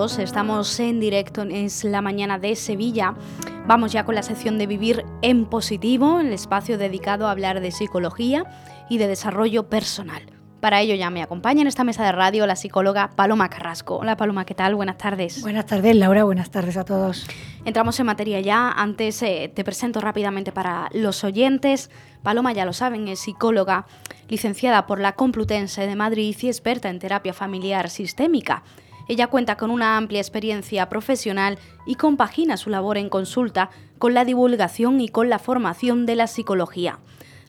Minutos, estamos en directo, es la mañana de Sevilla. Vamos ya con la sección de Vivir en Positivo, el espacio dedicado a hablar de psicología y de desarrollo personal. Para ello ya me acompaña en esta mesa de radio la psicóloga Paloma Carrasco. Hola Paloma, ¿qué tal? Buenas tardes. Buenas tardes Laura, buenas tardes a todos. Entramos en materia ya. Antes eh, te presento rápidamente para los oyentes. Paloma, ya lo saben, es psicóloga licenciada por la Complutense de Madrid y experta en terapia familiar sistémica. Ella cuenta con una amplia experiencia profesional y compagina su labor en consulta con la divulgación y con la formación de la psicología.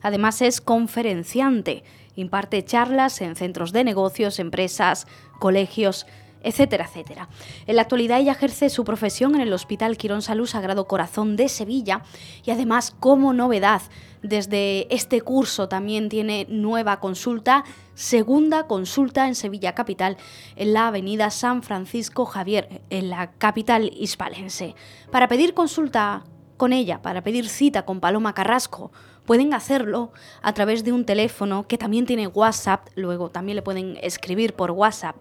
Además es conferenciante, imparte charlas en centros de negocios, empresas, colegios, etcétera, etcétera. En la actualidad ella ejerce su profesión en el Hospital Quirón Salud Sagrado Corazón de Sevilla y además como novedad desde este curso también tiene nueva consulta, segunda consulta en Sevilla Capital, en la avenida San Francisco Javier, en la capital hispalense. Para pedir consulta con ella, para pedir cita con Paloma Carrasco, pueden hacerlo a través de un teléfono que también tiene WhatsApp, luego también le pueden escribir por WhatsApp.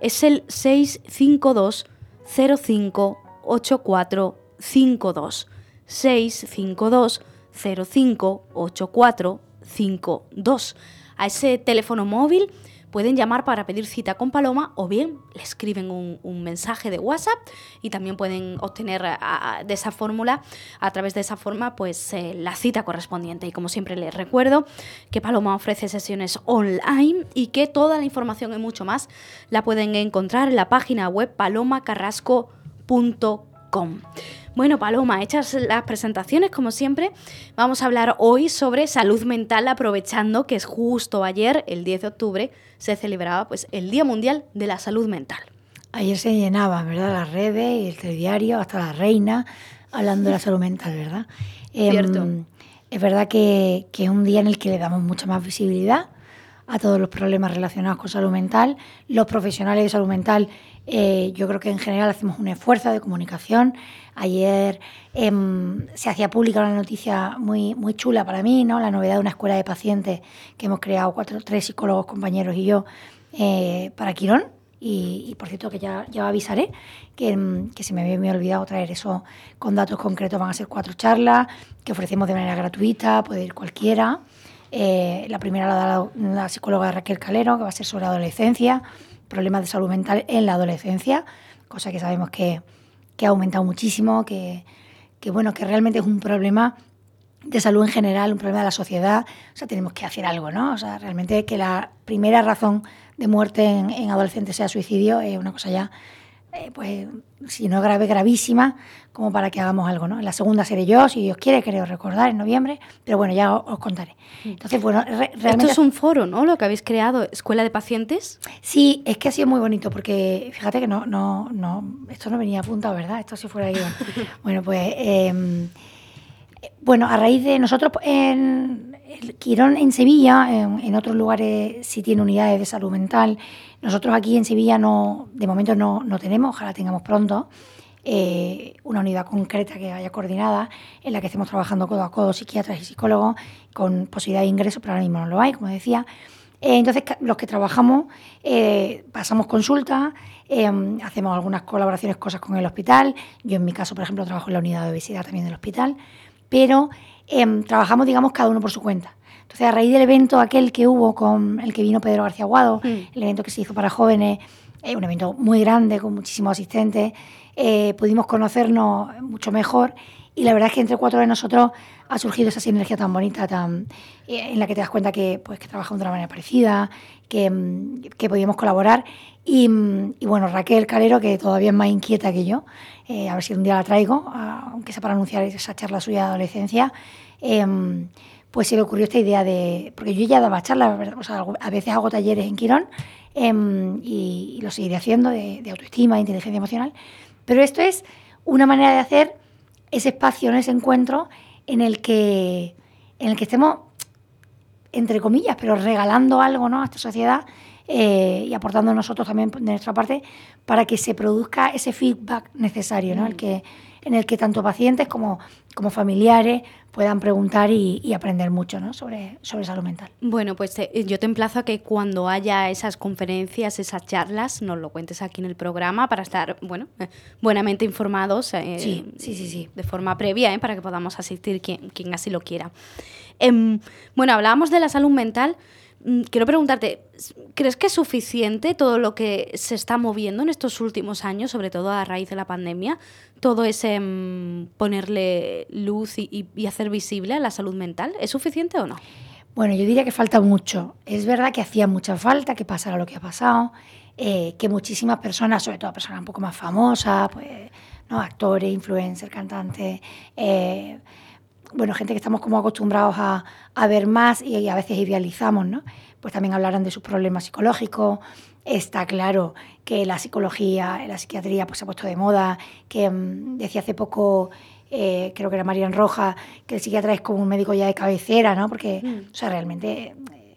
Es el 652 05 8452 652 058452. A ese teléfono móvil pueden llamar para pedir cita con Paloma o bien le escriben un, mensaje de WhatsApp y también pueden obtener de esa fórmula, a través de esa forma, pues eh, la cita correspondiente. Y como siempre les recuerdo que Paloma ofrece sesiones online y que toda la información y mucho más la pueden encontrar en la página web palomacarrasco.com. Bueno, Paloma, hechas las presentaciones, como siempre, vamos a hablar hoy sobre salud mental, aprovechando que es justo ayer, el 10 de octubre, se celebraba pues, el Día Mundial de la Salud Mental. Ayer se llenaban, ¿verdad? Las redes el telediario, hasta la reina, hablando de la salud mental, ¿verdad? Cierto. Em, es verdad que, que es un día en el que le damos mucha más visibilidad a todos los problemas relacionados con salud mental. Los profesionales de salud mental, eh, yo creo que en general hacemos un esfuerzo de comunicación. Ayer em, se hacía pública una noticia muy, muy chula para mí, ¿no? la novedad de una escuela de pacientes que hemos creado cuatro, tres psicólogos, compañeros y yo eh, para Quirón. Y, por cierto que ya, ya avisaré que, em, que se me había olvidado traer eso con datos concretos. Van a ser cuatro charlas que ofrecemos de manera gratuita, puede ir cualquiera. Eh, la primera la da la, psicóloga Raquel Calero, que va a ser sobre adolescencia, problemas de salud mental en la adolescencia, cosa que sabemos que, que ha aumentado muchísimo, que, que, bueno, que realmente es un problema de salud en general, un problema de la sociedad, o sea, tenemos que hacer algo, ¿no? O sea, realmente que la primera razón de muerte en, en adolescentes sea suicidio es una cosa ya eh, pues si no grave, gravísima, como para que hagamos algo, ¿no? En la segunda seré yo, si Dios quiere, creo recordar, en noviembre, pero bueno, ya os, contaré. Entonces, bueno, realmente... Esto es un foro, ¿no? Lo que habéis creado, Escuela de Pacientes. Sí, es que ha sido muy bonito, porque fíjate que no, no, no, esto no venía apuntado, ¿verdad? Esto si fuera yo. bueno, pues... Em, bueno, a raíz de nosotros en el Quirón en Sevilla, en, otros lugares sí tiene unidades de salud mental. Nosotros aquí en Sevilla no, de momento no, no tenemos, ojalá tengamos pronto. Eh, una unidad concreta que vaya coordinada, en la que estemos trabajando codo a codo psiquiatras y psicólogos con posibilidad de ingreso, pero ahora mismo no lo hay, como decía. Eh, entonces, los que trabajamos eh, pasamos consultas, hacemos algunas colaboraciones, cosas con el hospital. Yo, en mi caso, por ejemplo, trabajo en la unidad de obesidad también del hospital pero em, trabajamos, digamos, cada uno por su cuenta. Entonces, a raíz del evento aquel que hubo con el que vino Pedro García Aguado, mm. el evento que se hizo para jóvenes, eh, un evento muy grande con muchísimos asistentes, eh, pudimos conocernos mucho mejor y la verdad es que entre cuatro de nosotros ha surgido esa sinergia tan bonita, tan, eh, en la que te das cuenta que, pues, que trabajamos de una manera parecida, que, mm, que podíamos colaborar. Y, mm, y, bueno, Raquel Calero, que todavía es más inquieta que yo, eh, a ver si un día la traigo, aunque sea para anunciar esa charla suya de adolescencia, em, pues se le ocurrió esta idea de, porque yo ya daba charlas, o sea, a veces hago talleres en Quirón em, y, lo seguiré haciendo de, autoestima, de inteligencia emocional, pero esto es una manera de hacer ese espacio, ese encuentro en el que, en el que estemos, entre comillas, pero regalando algo ¿no? a esta sociedad eh, y aportando nosotros también de nuestra parte para que se produzca ese feedback necesario, ¿no? el mm. que, en el que tanto pacientes como, como familiares puedan preguntar y, aprender mucho ¿no? sobre, sobre salud mental. Bueno, pues eh, yo te emplazo a que cuando haya esas conferencias, esas charlas, nos lo cuentes aquí en el programa para estar bueno, eh, buenamente informados sí, sí, sí, sí. de forma previa para que podamos asistir quien, quien así lo quiera. Em, bueno, hablábamos de la salud mental. Mm, quiero preguntarte, ¿crees que es suficiente todo lo que se está moviendo en estos últimos años, sobre todo a raíz de la pandemia? Todo ese mm, ponerle luz y, hacer visible a la salud mental, ¿es suficiente o no? Bueno, yo diría que falta mucho. Es verdad que hacía mucha falta que pasara lo que ha pasado, eh, que muchísimas personas, sobre todo personas un poco más famosas, pues, actores, influencers, cantantes, eh, bueno, gente que estamos como acostumbrados a, ver más y, a veces idealizamos, ¿no? Pues también hablarán de sus problemas psicológicos. Está claro que la psicología, la psiquiatría, pues se ha puesto de moda, que mm, decía hace poco, eh, creo que era Marian Roja, que el psiquiatra es como un médico ya de cabecera, ¿no? Porque, mm. o sea, realmente eh,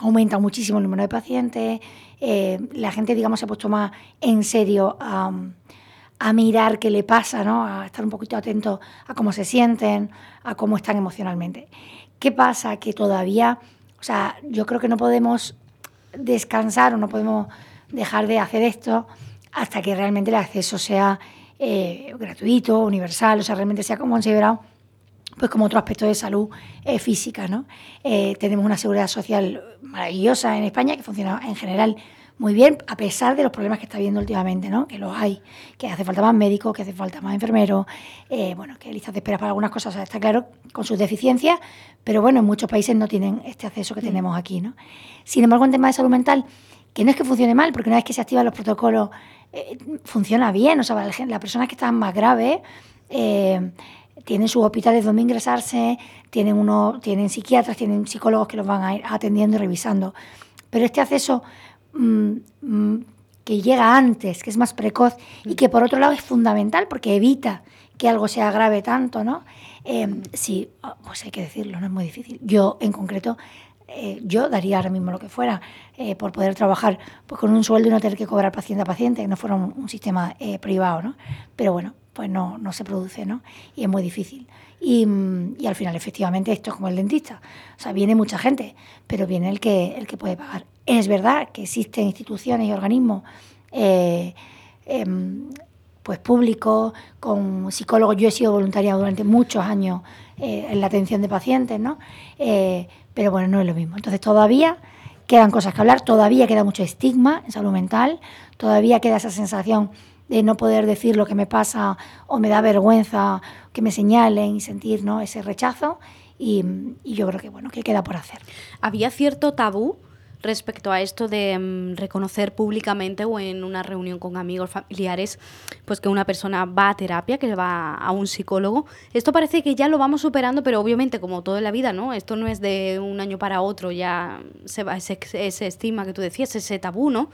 aumenta muchísimo el número de pacientes, eh, la gente, digamos, se ha puesto más en serio a a mirar qué le pasa, ¿no? a estar un poquito atento a cómo se sienten, a cómo están emocionalmente. ¿Qué pasa? Que todavía, o sea, yo creo que no podemos descansar o no podemos dejar de hacer esto hasta que realmente el acceso sea eh, gratuito, universal, o sea, realmente sea considerado pues como otro aspecto de salud eh, física. ¿no? Eh, tenemos una seguridad social maravillosa en España que funciona en general muy bien, a pesar de los problemas que está viendo últimamente, ¿no? que los hay, que hace falta más médicos, que hace falta más enfermeros, eh, bueno, que listas de espera para algunas cosas, está claro, con sus deficiencias, pero bueno, en muchos países no tienen este acceso que mm. tenemos aquí. ¿no? Sin embargo, en tema de salud mental, que no es que funcione mal, porque una vez que se activan los protocolos, eh, funciona bien, o sea, las personas que están más graves... Eh, tienen sus hospitales donde ingresarse, tienen, uno, tienen psiquiatras, tienen psicólogos que los van a ir atendiendo y revisando. Pero este acceso Mm, mm, que llega antes, que es más precoz y que por otro lado es fundamental porque evita que algo se agrave tanto, ¿no? Eh, sí, oh, pues hay que decirlo, no es muy difícil. Yo, en concreto, eh, yo daría ahora mismo lo que fuera eh, por poder trabajar pues, con un sueldo y no tener que cobrar paciente a paciente, que no fuera un, sistema privado, ¿no? Pero bueno, pues no, no se produce, ¿no? Y es muy difícil. Y, y, al final, efectivamente, esto es como el dentista. O sea, viene mucha gente, pero viene el que, el que puede pagar. Es verdad que existen instituciones y organismos eh, em, pues públicos, con psicólogos. Yo he sido voluntaria durante muchos años eh, en la atención de pacientes, ¿no? Eh, pero bueno, no es lo mismo. Entonces todavía quedan cosas que hablar, todavía queda mucho estigma en salud mental, todavía queda esa sensación de no poder decir lo que me pasa o me da vergüenza que me señalen y sentir ¿no? ese rechazo. Y, y yo creo que bueno que queda por hacer. Había cierto tabú respecto a esto de mm, reconocer públicamente o en una reunión con amigos familiares, pues que una persona va a terapia, que va a un psicólogo. Esto parece que ya lo vamos superando, pero obviamente como toda la vida, ¿no? Esto no es de un año para otro, ya se va ese, ese estima que tú decías, ese tabú, ¿no?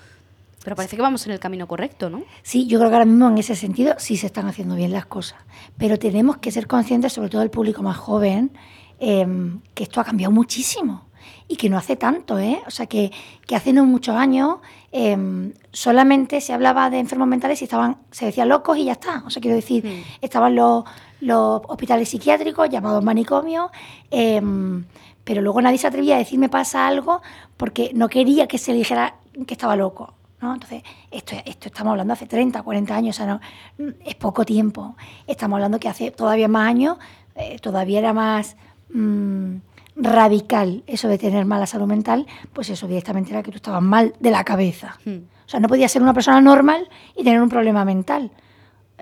Pero parece que vamos en el camino correcto, ¿no? Sí, yo creo que ahora mismo en ese sentido sí se están haciendo bien las cosas. Pero tenemos que ser conscientes, sobre todo el público más joven, em, que esto ha cambiado muchísimo y que no hace tanto, ¿eh? O sea, que, que hace no muchos años em, solamente se hablaba de enfermos mentales y estaban, se decía locos y ya está. O sea, quiero decir, mm. estaban los, los hospitales psiquiátricos llamados manicomios, em, pero luego nadie se atrevía a decir me pasa algo porque no quería que se dijera que estaba loco. ¿no? Entonces, esto, esto estamos hablando hace 30, 40 años, o sea, no, es poco tiempo. Estamos hablando que hace todavía más años, eh, todavía era más... Mm, radical eso de tener mala salud mental, pues eso directamente era que tú estabas mal de la cabeza. Hmm. O sea, no podías ser una persona normal y tener un problema mental.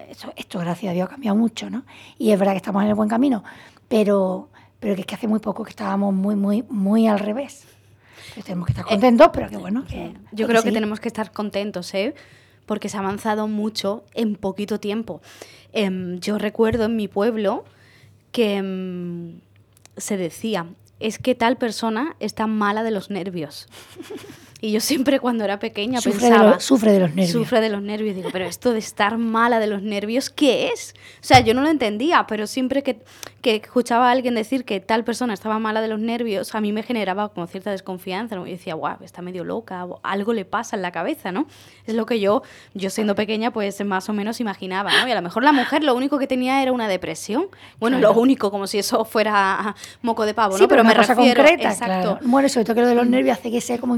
Esto, esto, gracias a Dios, ha cambiado mucho, ¿no? Y es verdad que estamos en el buen camino, pero, pero que es que hace muy poco que estábamos muy, muy, muy al revés. tenemos que estar contentos, pero que bueno. Yo creo que, tenemos que estar contentos, ¿eh? Porque se ha avanzado mucho en poquito tiempo. Em, yo recuerdo en mi pueblo que em, se decía, es que tal persona está mala de los nervios. Y yo siempre cuando era pequeña Sufre, pensaba... de, lo- sufre de los nervios. Sufre de los nervios. Digo, pero esto de estar mala de los nervios, ¿qué es? O sea, yo no lo entendía, pero siempre que, que escuchaba a alguien decir que tal persona estaba mala de los nervios, a mí me generaba como cierta desconfianza. ¿no? Y decía, guau, está medio loca, algo le pasa en la cabeza, ¿no? Es lo que yo, yo siendo pequeña, pues más o menos imaginaba, ¿no? Y a lo mejor la mujer lo único que tenía era una depresión. Bueno, Claro. lo único, como si eso fuera moco de pavo, Sí, ¿no? pero, me cosa refiero, concreta, exacto. claro. Bueno, sobre todo que lo de los nervios hace que sea como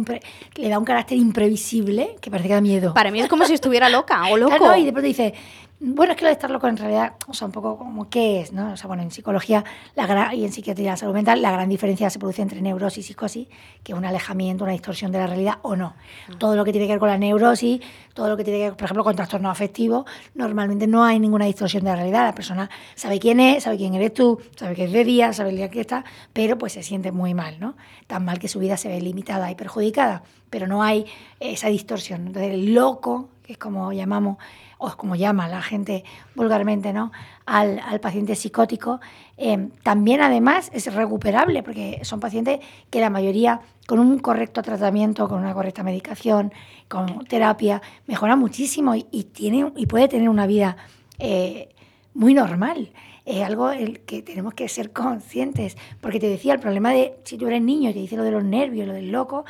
le da un carácter imprevisible que parece que da miedo. Para mí es como si estuviera loca o loco. Claro, y de pronto dice, bueno, es que lo de estar loco en realidad, o sea, un poco como qué es, ¿no? O sea, bueno, en psicología la gran- y en psiquiatría de la salud mental, la gran diferencia se produce entre neurosis y psicosis, que es un alejamiento, una distorsión de la realidad o no. Todo lo que tiene que ver con la neurosis, todo lo que tiene que ver, por ejemplo, con trastornos afectivos, normalmente no hay ninguna distorsión de la realidad. La persona sabe quién es, sabe quién eres tú, sabe que es de día, sabe el día que está, pero pues se siente muy mal, ¿no? Tan mal que su vida se ve limitada y perjudicada, pero no hay esa distorsión. Entonces, el loco, que es como llamamos o como llama la gente vulgarmente, ¿no? Al, al paciente psicótico, eh, también además es recuperable, porque son pacientes que la mayoría, con un correcto tratamiento, con una correcta medicación, con terapia, mejora muchísimo y, tiene, y puede tener una vida eh, muy normal. Es algo el que tenemos que ser conscientes, porque te decía, el problema de si tú eres niño te dice lo de los nervios, lo del loco,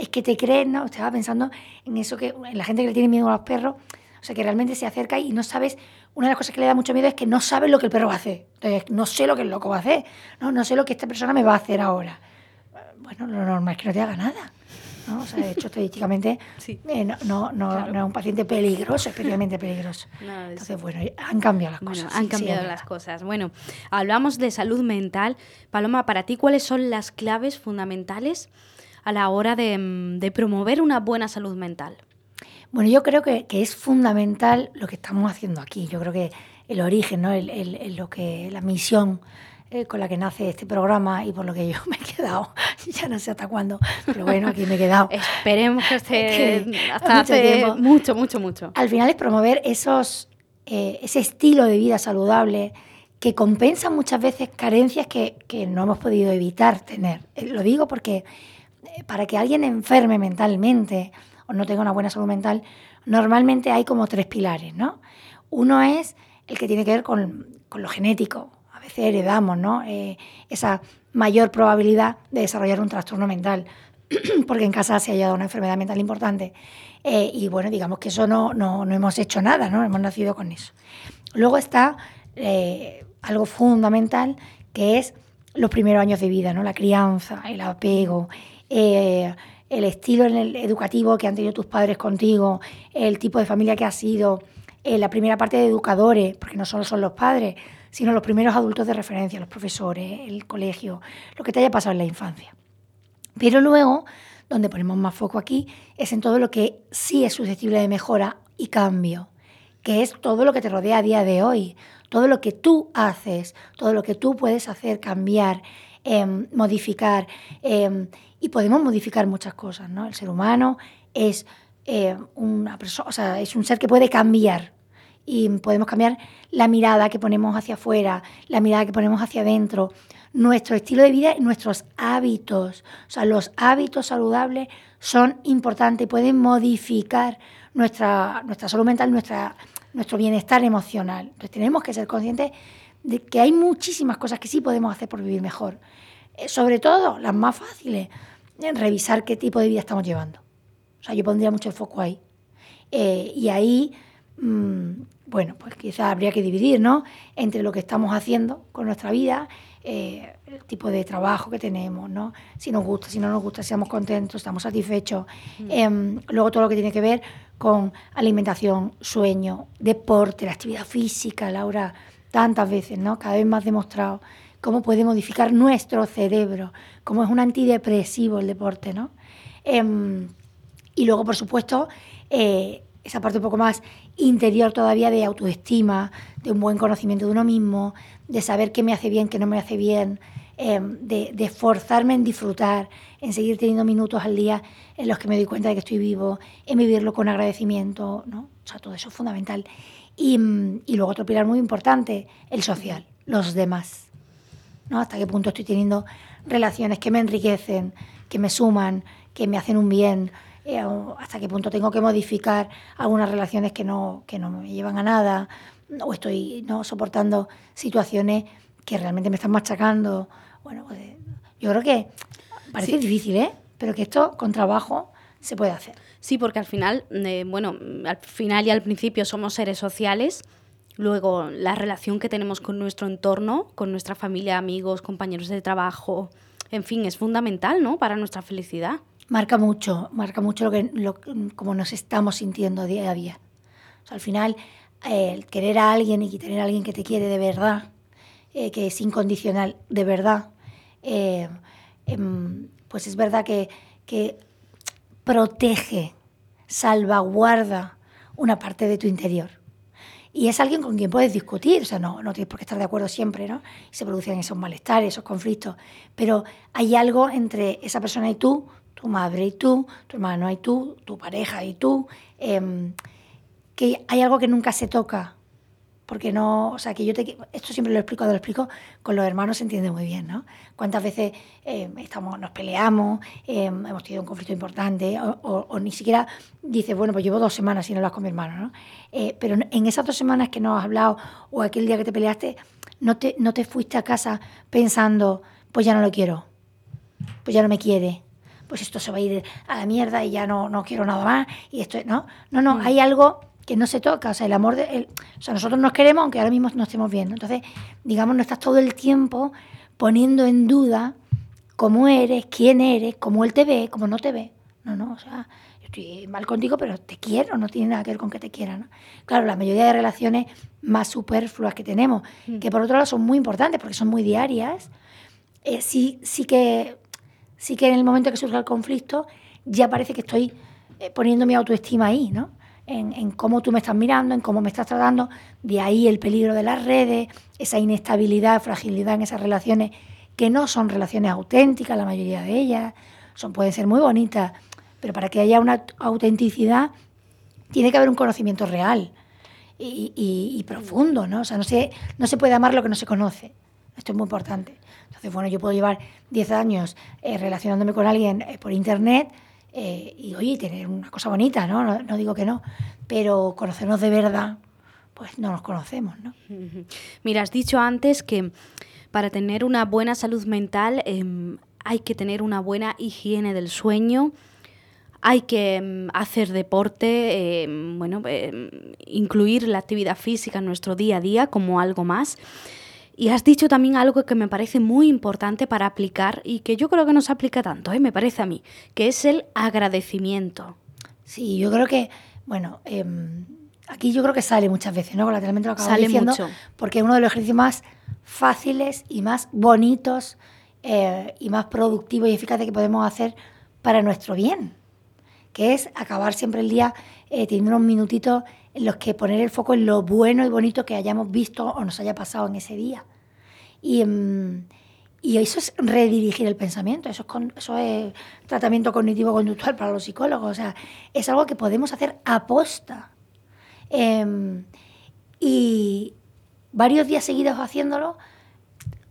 es que te crees, ¿no? Estaba pensando en eso que en la gente que le tiene miedo a los perros, o sea, que realmente se acerca y no sabes, una de las cosas que le da mucho miedo es que no sabes lo que el perro va a hacer. Entonces, no sé lo que el loco va a hacer, no, no sé lo que esta persona me va a hacer ahora. Bueno, lo normal es que no te haga nada. ¿no? O sea, de hecho, estadísticamente Sí. eh, no, no, no, Claro. no es un paciente peligroso, especialmente peligroso. Entonces, bueno, han cambiado las Bueno, cosas. han sí, sí, cambiado es las cosas. Bueno, hablamos de salud mental. Paloma, para ti, ¿cuáles son las claves fundamentales a la hora de, mm, de promover una buena salud mental? Bueno, yo creo que, que es fundamental lo que estamos haciendo aquí. Yo creo que el origen, ¿no? el, el- el- lo que, la misión eh, con la que nace este programa y por lo que yo me he quedado, ya no sé hasta cuándo, pero bueno, aquí me he quedado. Esperemos que esté Que hasta mucho hace tiempo. mucho, mucho, mucho. Al final es promover esos, eh, ese estilo de vida saludable que compensa muchas veces carencias que, que no hemos podido evitar tener. Eh, Lo digo porque para que alguien enferme mentalmente o no tenga una buena salud mental, normalmente hay como tres pilares, ¿no? Uno es el que tiene que ver con, con lo genético. A veces heredamos, ¿no? Eh, esa mayor probabilidad de desarrollar un trastorno mental porque en casa se ha dado una enfermedad mental importante. Eh, y bueno, digamos que eso no, no, no hemos hecho nada, ¿no? Hemos nacido con eso. Luego está eh, algo fundamental que es los primeros años de vida, ¿no? La crianza, el apego, eh, el estilo en el educativo que han tenido tus padres contigo, el tipo de familia que has sido, eh, la primera parte de educadores, porque no solo son los padres, sino los primeros adultos de referencia, los profesores, el colegio, lo que te haya pasado en la infancia. Pero luego, donde ponemos más foco aquí, es en todo lo que sí es susceptible de mejora y cambio, que es todo lo que te rodea a día de hoy, todo lo que tú haces, todo lo que tú puedes hacer, cambiar, em, modificar. em, y podemos modificar muchas cosas, ¿no? El ser humano es, eh, una perso- o sea, es un ser que puede cambiar y podemos cambiar la mirada que ponemos hacia afuera, la mirada que ponemos hacia adentro, nuestro estilo de vida y nuestros hábitos. O sea, los hábitos saludables son importantes y pueden modificar nuestra, nuestra salud mental, nuestra, nuestro bienestar emocional. Entonces tenemos que ser conscientes de que hay muchísimas cosas que sí podemos hacer por vivir mejor. Eh, sobre todo las más fáciles, en revisar qué tipo de vida estamos llevando. O sea, yo pondría mucho el foco ahí. Eh, y ahí, mm, bueno, pues quizás habría que dividir, ¿no? Entre lo que estamos haciendo con nuestra vida, eh, el tipo de trabajo que tenemos, ¿no? Si nos gusta, si no nos gusta, si estamos contentos, estamos satisfechos. Em, luego todo lo que tiene que ver con alimentación, sueño, deporte, la actividad física, Laura, tantas veces, ¿no? Cada vez más demostrado cómo puede modificar nuestro cerebro, cómo es un antidepresivo el deporte, ¿no? Em, y luego, por supuesto, eh, esa parte un poco más interior todavía de autoestima, de un buen conocimiento de uno mismo, de saber qué me hace bien, qué no me hace bien, eh, de, de esforzarme en disfrutar, en seguir teniendo minutos al día en los que me doy cuenta de que estoy vivo, en vivirlo con agradecimiento, ¿no? O sea, todo eso es fundamental. Y, y luego otro pilar muy importante, el social, los demás. ¿no? Hasta qué punto estoy teniendo relaciones que me enriquecen, que me suman, que me hacen un bien, eh, hasta qué punto tengo que modificar algunas relaciones que no, que no me llevan a nada, o estoy no soportando situaciones que realmente me están machacando. Bueno, pues, yo creo que parece difícil, ¿eh? Pero que esto con trabajo se puede hacer. Sí, porque al final, eh, bueno, al final y al principio somos seres sociales. Luego, la relación que tenemos con nuestro entorno, con nuestra familia, amigos, compañeros de trabajo, en fin, es fundamental, ¿no? Para nuestra felicidad. Marca mucho, marca mucho lo que, lo, como nos estamos sintiendo día a día. al final, el querer a alguien y tener a alguien que te quiere de verdad, eh, que es incondicional de verdad, eh, em, pues es verdad que, que protege, salvaguarda una parte de tu interior. Y es alguien con quien puedes discutir, o sea, no, no tienes por qué estar de acuerdo siempre, ¿no? Y se producen esos malestares, esos conflictos. Pero hay algo entre esa persona y tú, tu madre y tú, tu hermano y tú, tu pareja y tú, em, que hay algo que nunca se toca, porque no, o sea, que yo te, esto siempre lo explico, lo explico, con los hermanos se entiende muy bien, ¿no? Cuántas veces eh, estamos, nos peleamos, eh, hemos tenido un conflicto importante, o, ni siquiera dices, bueno, pues llevo dos semanas sin hablar con mi hermano, ¿no? Eh, pero en esas dos semanas que no has hablado, o aquel día que te peleaste, no te, no te fuiste a casa pensando, pues ya no lo quiero, pues ya no me quiere, pues esto se va a ir a la mierda y ya no, no quiero nada más, y esto, ¿no? No, no, mm. hay algo que no se toca, o sea, el amor, de, o sea, nosotros nos queremos aunque ahora mismo no estemos viendo. Entonces, digamos, no estás todo el tiempo poniendo en duda cómo eres, quién eres, cómo él te ve, cómo no te ve. No, no, o sea, yo estoy mal contigo, pero te quiero, no tiene nada que ver con que te quiera, ¿no? Claro, la mayoría de relaciones más superfluas que tenemos, mm. que por otro lado son muy importantes porque son muy diarias, eh, sí, sí, que, sí que en el momento que surge el conflicto ya parece que estoy eh, poniendo mi autoestima ahí, ¿no? En, cómo tú me estás mirando, en cómo me estás tratando, de ahí el peligro de las redes, esa inestabilidad, fragilidad en esas relaciones que no son relaciones auténticas, la mayoría de ellas, son, pueden ser muy bonitas, pero para que haya una autenticidad tiene que haber un conocimiento real y, profundo, ¿no? O sea, no se, no se puede amar lo que no se conoce. Esto es muy importante. Entonces, bueno, yo puedo llevar 10 años eh, relacionándome con alguien eh, por internet, eh, y oye, tener una cosa bonita, ¿no? ¿no? digo que no, pero conocernos de verdad, pues no nos conocemos, ¿no? Mira, has dicho antes que para tener una buena salud mental em, hay que tener una buena higiene del sueño, hay que em, hacer deporte, em, bueno, incluir la actividad física en nuestro día a día como algo más. Y has dicho también algo que me parece muy importante para aplicar y que yo creo que no se aplica tanto, ¿eh? me parece a mí, que es el agradecimiento. Sí, yo creo que, bueno, em, aquí yo creo que sale muchas veces, ¿no? Colateralmente lo acabo sale diciendo, mucho. porque es uno de los ejercicios más fáciles y más bonitos eh, y más productivos y eficaces que podemos hacer para nuestro bien, que es acabar siempre el día eh, teniendo unos minutitos en los que poner el foco en lo bueno y bonito que hayamos visto o nos haya pasado en ese día. Y, mm, y eso es redirigir el pensamiento, eso es, eso es tratamiento cognitivo-conductual para los psicólogos, o sea, es algo que podemos hacer aposta. Em, y varios días seguidos haciéndolo,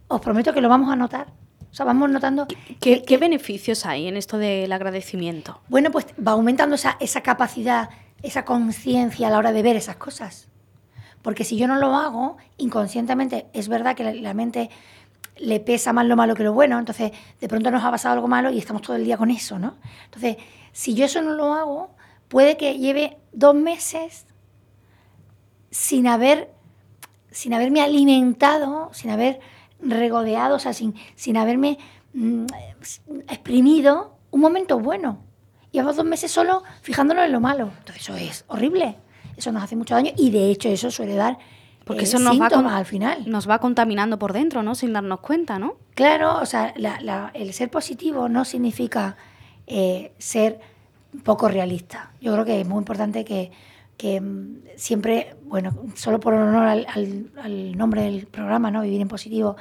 os prometo que lo vamos a notar. O sea, vamos notando... ¿Qué, qué beneficios hay en esto del agradecimiento? Bueno, pues va aumentando esa, esa capacidad esa conciencia a la hora de ver esas cosas. Porque si yo no lo hago, inconscientemente, es verdad que la, mente le pesa más lo malo que lo bueno, entonces de pronto nos ha pasado algo malo y estamos todo el día con eso, ¿no? Entonces, si yo eso no lo hago, puede que lleve dos meses sin haber sin haberme alimentado, sin haber regodeado, o sea, sin, sin haberme mm, exprimido un momento bueno. Llevamos dos meses solo fijándonos en lo malo. Entonces eso es horrible. Eso nos hace mucho daño y de hecho eso suele dar porque eso nos va al final. Nos va contaminando por dentro, ¿no? Sin darnos cuenta, ¿no? Claro, o sea, el ser positivo no significa eh, ser poco realista. Yo creo que es muy importante que, mm, siempre, bueno, solo por honor al, al, nombre del programa, ¿no? Vivir en positivo,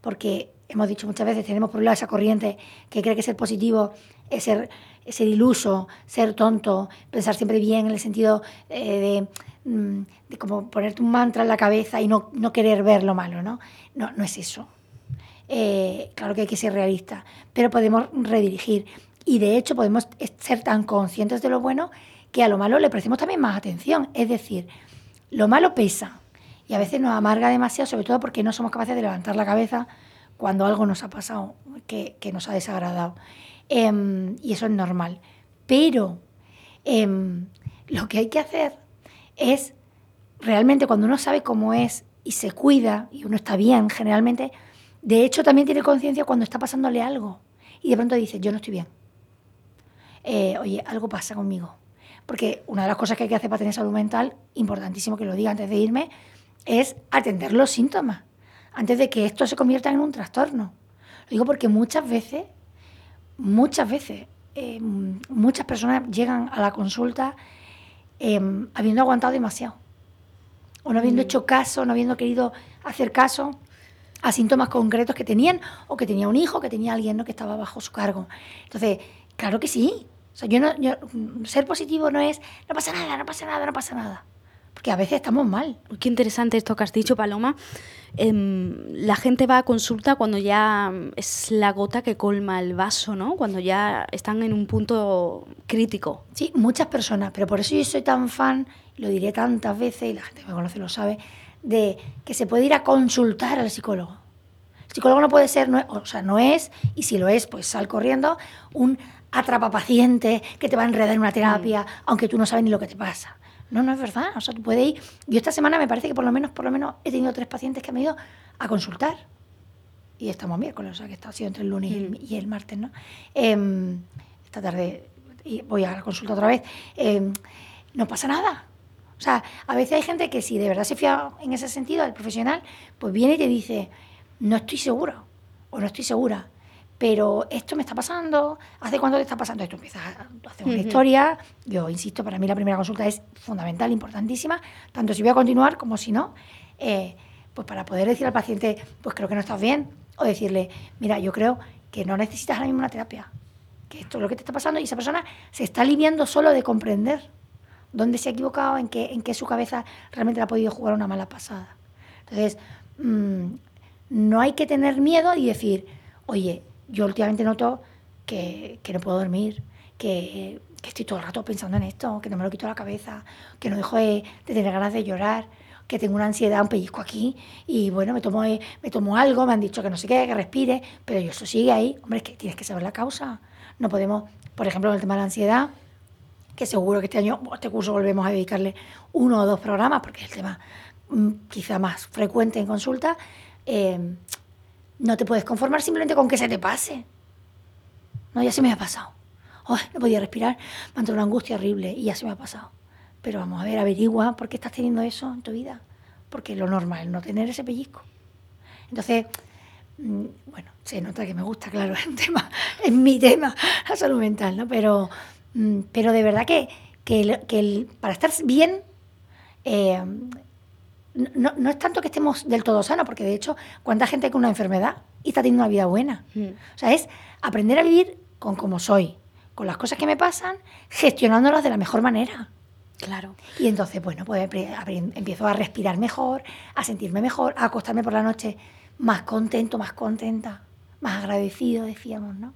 porque hemos dicho muchas veces, tenemos por un lado esa corriente que cree que ser positivo es ser ser iluso, ser tonto, pensar siempre bien en el sentido eh, mm, de, como ponerte un mantra en la cabeza y no, no, querer ver lo malo, ¿no? No, no es eso. eh, claro que hay que ser realista, pero podemos redirigir. Y de hecho podemos ser tan conscientes de lo bueno que a lo malo le prestemos también más atención. Es decir, lo malo pesa y a veces nos amarga demasiado, sobre todo porque no somos capaces de levantar la cabeza cuando algo nos ha pasado, que, nos ha desagradado. Em, y eso es normal. Pero em, lo que hay que hacer es realmente cuando uno sabe cómo es y se cuida y uno está bien generalmente, de hecho también tiene conciencia cuando está pasándole algo y de pronto dice, yo no estoy bien. Eh, oye, algo pasa conmigo. Porque una de las cosas que hay que hacer para tener salud mental, importantísimo que lo diga antes de irme, es atender los síntomas, antes de que esto se convierta en un trastorno. Lo digo porque muchas veces, muchas veces, eh, muchas personas llegan a la consulta em, habiendo aguantado demasiado, o no habiendo mm. hecho caso, no habiendo querido hacer caso a síntomas concretos que tenían, o que tenía un hijo, que tenía alguien ¿no? que estaba bajo su cargo. Entonces, claro que sí. O sea, yo no, ser positivo no es, no pasa nada, no pasa nada, no pasa nada. Porque a veces estamos mal. Qué interesante esto que has dicho, Paloma. Em, la gente va a consulta cuando ya es la gota que colma el vaso, ¿no? Cuando ya están en un punto crítico. Sí, muchas personas, pero por eso yo soy tan fan, lo diré tantas veces, y la gente que me conoce lo sabe, de que se puede ir a consultar al psicólogo. El psicólogo no puede ser, o sea, no es, y si lo es, pues sal corriendo, un atrapapaciente que te va a enredar en una terapia, mm. aunque tú no sabes ni lo que te pasa. No, no es verdad. O sea, tú puedes ir. Yo esta semana me parece que por lo menos, por lo menos he tenido tres pacientes que han ido a consultar. Y estamos miércoles, o sea, que está, ha sido entre el lunes y, el, martes, ¿no? Em, esta tarde voy a la consulta otra vez. Em, no pasa nada. O sea, a veces hay gente que si de verdad se fía en ese sentido al profesional, pues viene y te dice, no estoy seguro o no estoy segura pero esto me está pasando, ¿hace cuánto te está pasando? Esto empiezas a hacer una historia, yo insisto, para mí la primera consulta es fundamental, importantísima, tanto si voy a continuar como si no, eh, pues para poder decir al paciente, pues creo que no estás bien, o decirle, mira, yo creo que no necesitas ahora mismo una terapia, que esto es lo que te está pasando y esa persona se está aliviando solo de comprender dónde se ha equivocado, en qué, en qué su cabeza realmente le ha podido jugar una mala pasada. Entonces, mm, no hay que tener miedo y decir, oye, yo últimamente noto que, no puedo dormir, que, estoy todo el rato pensando en esto, que no me lo quito la cabeza, que no dejo de, tener ganas de llorar, que tengo una ansiedad, un pellizco aquí, y bueno, me tomo, me tomo algo, me han dicho que no sé qué, que respire, pero yo eso sigue ahí. Hombre, es que tienes que saber la causa. No podemos, por ejemplo, en el tema de la ansiedad, que seguro que este año, este curso volvemos a dedicarle uno o dos programas, porque es el tema mm, quizá más frecuente en consulta. Eh, no te puedes conformar simplemente con que se te pase. No, ya se me ha pasado. no podía respirar, me entró una angustia horrible y ya se me ha pasado. Pero vamos a ver, averigua por qué estás teniendo eso en tu vida. Porque lo normal es no tener ese pellizco. Entonces, mm, bueno, se nota que me gusta, claro, el tema, es mi tema, la salud mental, ¿no? Pero, mm, pero de verdad que, que, para estar bien, eh, no, no, es tanto que estemos del todo sanos, porque de hecho, ¿cuánta gente con una enfermedad y está teniendo una vida buena? Mm. O sea, es aprender a vivir con como soy, con las cosas que me pasan, gestionándolas de la mejor manera. Claro. Y entonces, bueno, pues empiezo a respirar mejor, a sentirme mejor, a acostarme por la noche más contento, más contenta, más agradecido, decíamos, ¿no?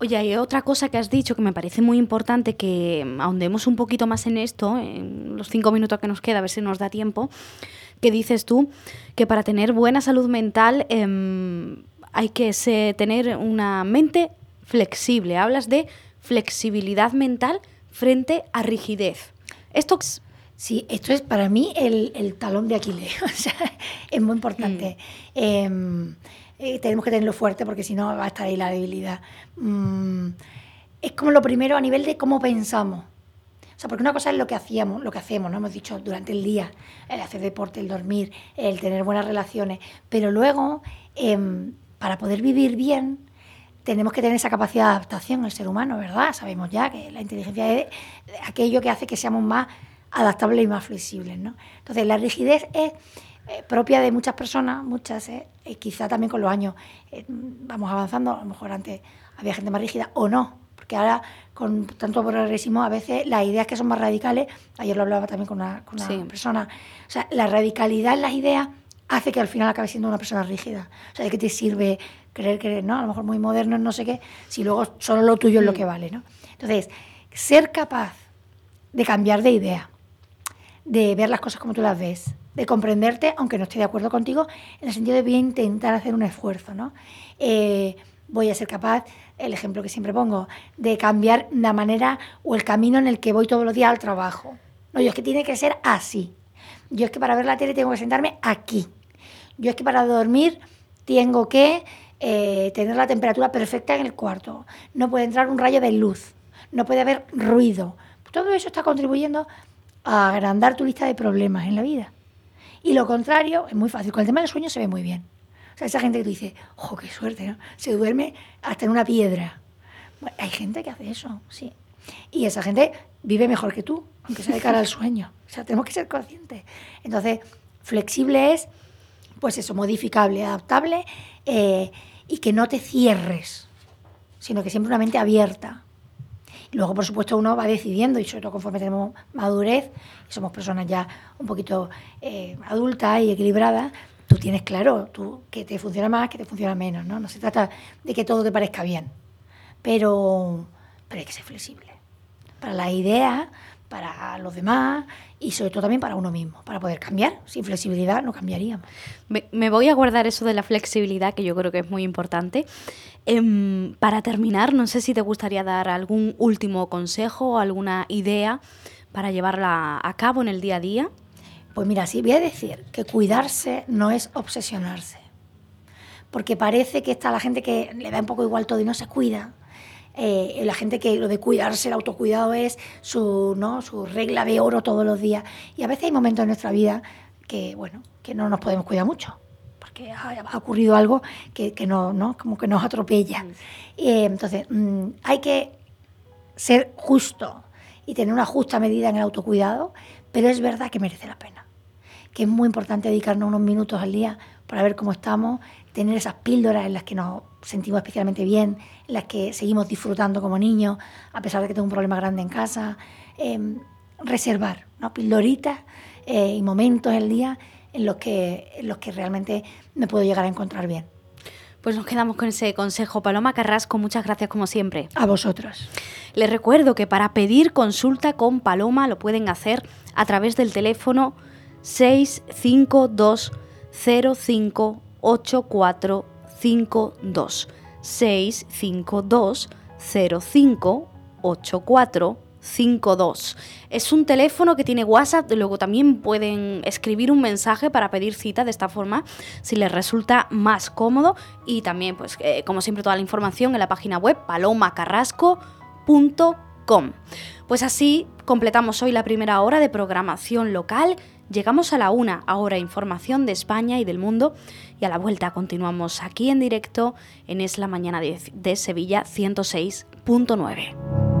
Oye, hay otra cosa que has dicho que me parece muy importante que ahondemos un poquito más en esto, en los cinco minutos que nos queda, a ver si nos da tiempo, que dices tú que para tener buena salud mental em, hay que tener una mente flexible. Hablas de flexibilidad mental frente a rigidez. Esto Sí, esto es para mí el, talón de Aquiles. O sea, es muy importante. Mm. Em, eh, tenemos que tenerlo fuerte porque si no va a estar ahí la debilidad. Mm, es como lo primero a nivel de cómo pensamos. O sea, porque una cosa es lo que hacíamos, lo que hacemos, ¿no? Hemos dicho durante el día, el hacer deporte, el dormir, el tener buenas relaciones. Pero luego, em, para poder vivir bien, tenemos que tener esa capacidad de adaptación el ser humano, ¿verdad? Sabemos ya que la inteligencia es aquello que hace que seamos más adaptables y más flexibles, ¿no? Entonces, la rigidez es eh, propia de muchas personas, muchas, eh, quizá también con los años eh, vamos avanzando, a lo mejor antes había gente más rígida o no, porque ahora con tanto progresismo a veces las ideas que son más radicales, ayer lo hablaba también con una, persona, o sea, la radicalidad en las ideas hace que al final acabes siendo una persona rígida. O sea, ¿de qué te sirve creer que, ¿no? A lo mejor muy moderno, no sé qué, si luego solo lo tuyo es lo que vale, ¿no? Entonces, ser capaz de cambiar de idea, de ver las cosas como tú las ves, de comprenderte, aunque no esté de acuerdo contigo, en el sentido de voy a intentar hacer un esfuerzo, ¿no? Eh, voy a ser capaz, el ejemplo que siempre pongo, de cambiar la manera o el camino en el que voy todos los días al trabajo. No, yo es que tiene que ser así. Yo es que para ver la tele tengo que sentarme aquí. Yo es que para dormir tengo que eh, tener la temperatura perfecta en el cuarto. No puede entrar un rayo de luz. No puede haber ruido. Todo eso está contribuyendo a agrandar tu lista de problemas en la vida. Y lo contrario es muy fácil. Con el tema del sueño se ve muy bien. O sea, esa gente que tú dices, ¡oh, qué suerte! Se duerme hasta en una piedra. Hay gente que hace eso, sí. Y esa gente vive mejor que tú, aunque sea de cara al sueño. O sea, tenemos que ser conscientes. Entonces, flexible es, pues eso, modificable, adaptable eh, y que no te cierres, sino que siempre una mente abierta. Luego, por supuesto, uno va decidiendo, y sobre todo conforme tenemos madurez, y somos personas ya un poquito eh, adultas y equilibradas, tú tienes claro tú, que te funciona más, que te funciona menos, ¿no? No se trata de que todo te parezca bien, pero, pero hay que ser flexible. Para las ideas, para los demás y sobre todo también para uno mismo, para poder cambiar. Sin flexibilidad no cambiaríamos. Me, me voy a guardar eso de la flexibilidad, que yo creo que es muy importante. Em, para terminar, no sé si te gustaría dar algún último consejo o alguna idea para llevarla a cabo en el día a día. Pues mira, sí, voy a decir que cuidarse no es obsesionarse. Porque parece que está la gente que le da un poco igual todo y no se cuida. Eh, la gente que lo de cuidarse, el autocuidado es su, ¿no? su regla de oro todos los días. Y a veces hay momentos en nuestra vida que, bueno, que no nos podemos cuidar mucho porque ha, ocurrido algo que, que no, ¿no? como que nos atropella. Eh, entonces, mm, hay que ser justo y tener una justa medida en el autocuidado, pero es verdad que merece la pena. Que es muy importante dedicarnos unos minutos al día para ver cómo estamos, tener esas píldoras en las que nos sentimos especialmente bien, en las que seguimos disfrutando como niños, a pesar de que tengo un problema grande en casa. Em, reservar ¿no? pildoritas eh, y momentos del día en los, que, en los que realmente me puedo llegar a encontrar bien. Pues nos quedamos con ese consejo. Paloma Carrasco, muchas gracias como siempre. A vosotros. Les recuerdo que para pedir consulta con Paloma lo pueden hacer a través del teléfono 652 058452 652 058452 Es un teléfono que tiene WhatsApp, luego también pueden escribir un mensaje para pedir cita de esta forma si les resulta más cómodo. Y también pues eh, como siempre toda la información en la página web palomacarrasco.com. Pues así completamos hoy la primera hora de programación local Llegamos a la una, ahora información de España y del mundo, y a la vuelta continuamos aquí en directo en Es la Mañana de, de Sevilla 106.9.